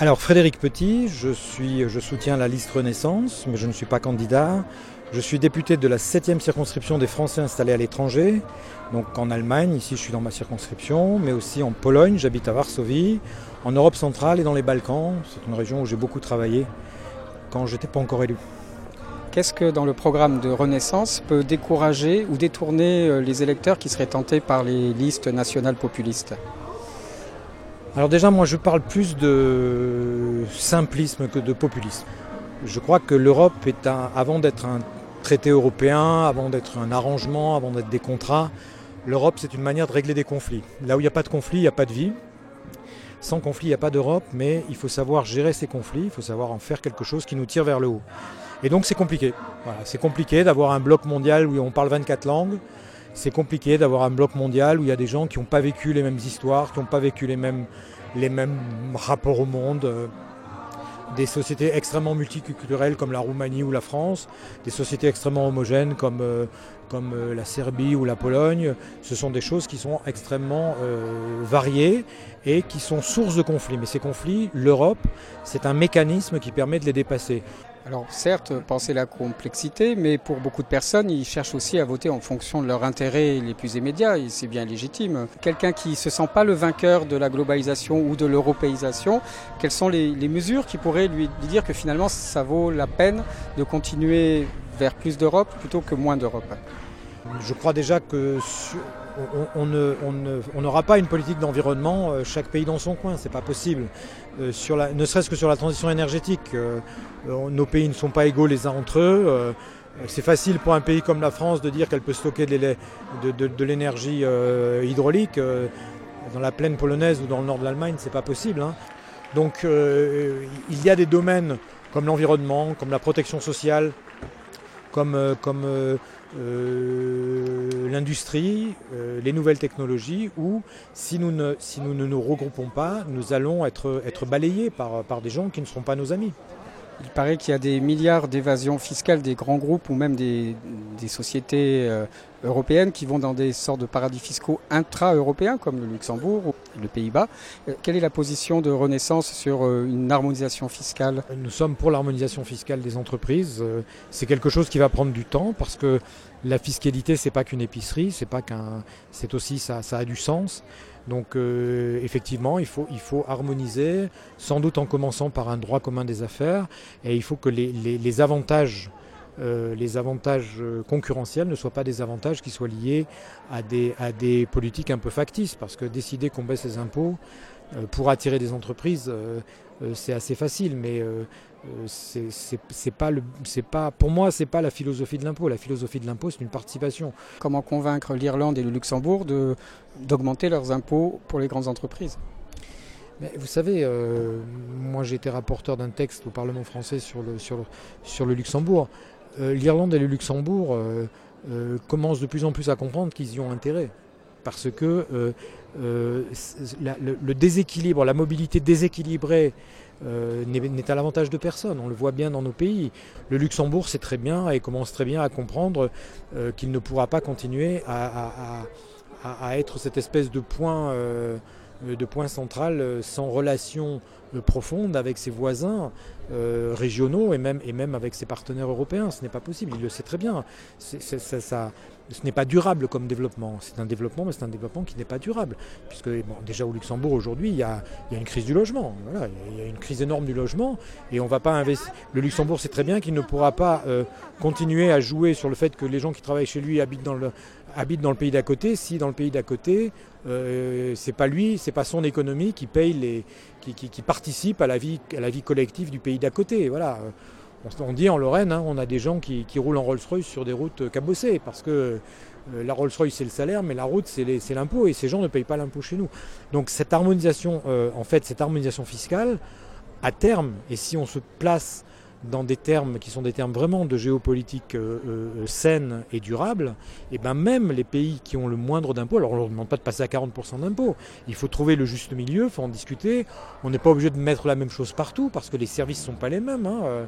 Alors Frédéric Petit, je, soutiens la liste Renaissance, mais je ne suis pas candidat. Je suis député de la 7e circonscription des Français installés à l'étranger, donc en Allemagne, ici je suis dans ma circonscription, mais aussi en Pologne, j'habite à Varsovie, en Europe centrale et dans les Balkans. C'est une région où j'ai beaucoup travaillé quand je n'étais pas encore élu. Qu'est-ce que dans le programme de Renaissance peut décourager ou détourner euh, les électeurs qui seraient tentés par les listes nationales populistes? Alors déjà, moi je parle plus de simplisme que de populisme. Je crois que l'Europe est un, avant d'être un traité européen, avant d'être un arrangement, avant d'être des contrats, l'Europe c'est une manière de régler des conflits. Là où il n'y a pas de conflit, il n'y a pas de vie. Sans conflit, il n'y a pas d'Europe, mais il faut savoir gérer ces conflits, il faut savoir en faire quelque chose qui nous tire vers le haut. Et donc c'est compliqué. c'est compliqué d'avoir un bloc mondial où on parle 24 langues. C'est compliqué d'avoir un bloc mondial où il y a des gens qui n'ont pas vécu les mêmes histoires, qui n'ont pas vécu les mêmes, les mêmes rapports au monde. Des sociétés extrêmement multiculturelles comme la Roumanie ou la France, des sociétés extrêmement homogènes comme, euh, comme euh, la Serbie ou la Pologne. Ce sont des choses qui sont extrêmement euh, variées et qui sont source de conflits. Mais ces conflits, l'Europe, c'est un mécanisme qui permet de les dépasser. Alors certes, penser la complexité, mais pour beaucoup de personnes, ils cherchent aussi à voter en fonction de leurs intérêts les plus immédiats, et c'est bien légitime. Quelqu'un qui ne se sent pas le vainqueur de la globalisation ou de l'européisation, quelles sont les, mesures qui pourraient lui dire que finalement ça vaut la peine de continuer vers plus d'Europe plutôt que moins d'Europe Je crois déjà que on, n'aura pas une politique d'environnement euh, chaque pays dans son coin, c'est pas possible. Euh, ne serait-ce que sur la transition énergétique, euh, nos pays ne sont pas égaux les uns entre eux. c'est facile pour un pays comme la France de dire qu'elle peut stocker de, l'énergie hydraulique. dans la plaine polonaise ou dans le nord de l'Allemagne, c'est pas possible. Hein. Donc il y a des domaines comme l'environnement, comme la protection sociale, comme, euh, l'industrie, euh, les nouvelles technologies, où si nous ne, nous, regroupons pas, nous allons être, balayés par, des gens qui ne seront pas nos amis. Il paraît qu'il y a des milliards d'évasions fiscales des grands groupes ou même des, sociétés euh, européennes qui vont dans des sortes de paradis fiscaux intra-européens comme le Luxembourg ou le Pays-Bas. Euh, quelle est la position de Renaissance sur euh, une harmonisation fiscale? Nous sommes pour l'harmonisation fiscale des entreprises. C'est quelque chose qui va prendre du temps parce que la fiscalité, c'est pas qu'une épicerie, c'est pas aussi ça, ça a du sens. Donc euh, effectivement, il faut, il faut harmoniser, sans doute en commençant par un droit commun des affaires, et il faut que les, avantages, euh, les avantages euh, concurrentiels ne soient pas des avantages qui soient liés à des, à des politiques un peu factices, parce que décider qu'on baisse les impôts pour attirer des entreprises, c'est assez facile, mais euh, c'est pas le, pas, pour moi, c'est pas la philosophie de l'impôt. La philosophie de l'impôt, c'est une participation. Comment convaincre l'Irlande et le Luxembourg d'augmenter leurs impôts pour les grandes entreprises? Mais vous savez, euh, moi j'ai été rapporteur d'un texte au Parlement français sur le, sur sur le Luxembourg. Euh, L'Irlande et le Luxembourg commencent de plus en plus à comprendre qu'ils y ont intérêt. Parce que le, déséquilibre, la mobilité déséquilibrée euh, n'est à l'avantage de personne. On le voit bien dans nos pays. Le Luxembourg sait très bien et commence très bien à comprendre euh, qu'il ne pourra pas continuer à, être cette espèce de point, euh, de point central sans relation profonde avec ses voisins régionaux et même, et même avec ses partenaires européens. Ce n'est pas possible, il le sait très bien. ça, ce n'est pas durable comme développement. C'est un développement, mais c'est un développement qui n'est pas durable. Puisque déjà au Luxembourg aujourd'hui, il, y a, une crise du logement. il y a une crise énorme du logement. Et on va pas investir. Le Luxembourg sait très bien qu'il ne pourra pas euh, continuer à jouer sur le fait que les gens qui travaillent chez lui habitent dans le, dans le pays d'à côté, si dans le pays d'à côté, euh, c'est pas lui, c'est pas son économie qui paye les, qui, participe à la vie, à la vie collective du pays d'à côté. Voilà. On dit en Lorraine, hein, on a des gens qui, roulent en Rolls-Royce sur des routes cabossées, parce que euh, la Rolls-Royce c'est le salaire, mais la route c'est l'impôt, et ces gens ne payent pas l'impôt chez nous. Donc cette harmonisation, euh, en fait, cette harmonisation fiscale, à terme, et si on se place dans des termes qui sont des termes vraiment de géopolitique euh, euh, saine et durable, et ben même les pays qui ont le moindre d'impôts, alors on ne leur demande pas de passer à 40% d'impôts, il faut trouver le juste milieu, il faut en discuter, on n'est pas obligé de mettre la même chose partout parce que les services ne sont pas les mêmes. Hein. Euh,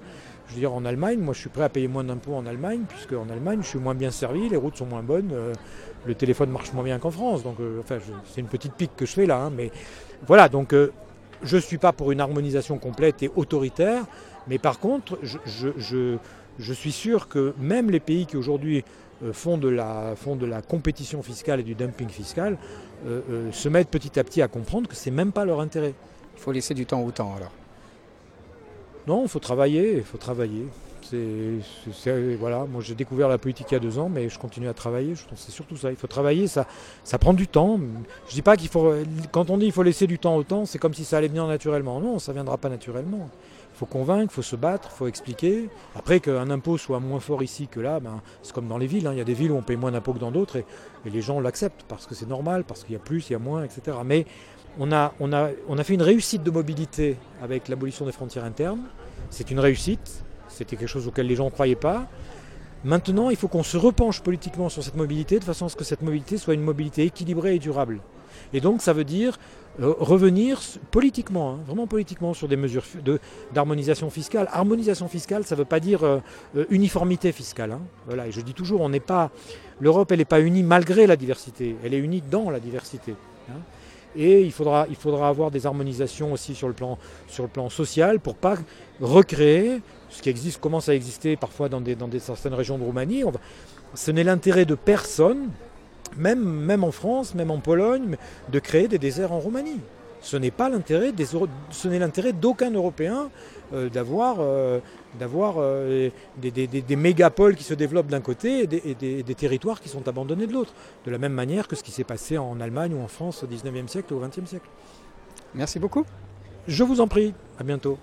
je veux dire, en Allemagne, moi je suis prêt à payer moins d'impôts en Allemagne, puisque en Allemagne je suis moins bien servi, les routes sont moins bonnes, le téléphone marche moins bien qu'en France, donc enfin c'est une petite pique que je fais là, hein, mais voilà, donc je ne suis pas pour une harmonisation complète et autoritaire, mais par contre, je, suis sûr que même les pays qui aujourd'hui euh, font, de la, font de la compétition fiscale et du dumping fiscal euh, euh, se mettent petit à petit à comprendre que ce n'est même pas leur intérêt. Il faut laisser du temps au temps alors. Non, il faut travailler, il faut travailler. Voilà, moi j'ai découvert la politique il y a deux ans, mais je continue à travailler. C'est surtout ça. Il faut travailler, ça, ça prend du temps. Je dis pas qu'il faut, quand on dit qu'il faut laisser du temps au temps, c'est comme si ça allait venir naturellement. Non, ça viendra pas naturellement. Il faut convaincre, il faut se battre, il faut expliquer. Après qu'un impôt soit moins fort ici que là, ben, c'est comme dans les villes. Hein. Il y a des villes où on paye moins d'impôts que dans d'autres et, les gens l'acceptent parce que c'est normal, parce qu'il y a plus, il y a moins, etc. Mais on a, on, a, on a fait une réussite de mobilité avec l'abolition des frontières internes. C'est une réussite. C'était quelque chose auquel les gens ne croyaient pas. Maintenant, il faut qu'on se repenche politiquement sur cette mobilité de façon à ce que cette mobilité soit une mobilité équilibrée et durable. Et donc, ça veut dire euh, revenir politiquement, hein, vraiment politiquement, sur des mesures d'harmonisation fiscale. Harmonisation fiscale, ça ne veut pas dire euh, euh, uniformité fiscale. Hein. Voilà, et je dis toujours, on n'est pas, l'Europe, elle n'est pas unie malgré la diversité, elle est unie dans la diversité. Hein. Et il faudra, il faudra avoir des harmonisations aussi sur le plan, social pour pas recréer ce qui existe, commence à exister parfois dans, des, dans des, certaines régions de Roumanie. ce n'est l'intérêt de personne, même en France, même en Pologne, de créer des déserts en Roumanie. Ce n'est pas l'intérêt des, ce n'est l'intérêt d'aucun Européen euh, d'avoir, euh, d'avoir euh, des, des, mégapoles qui se développent d'un côté et, des, territoires qui sont abandonnés de l'autre. De la même manière que ce qui s'est passé en Allemagne ou en France au 19e siècle ou au 20e siècle. Merci beaucoup. Je vous en prie. À bientôt.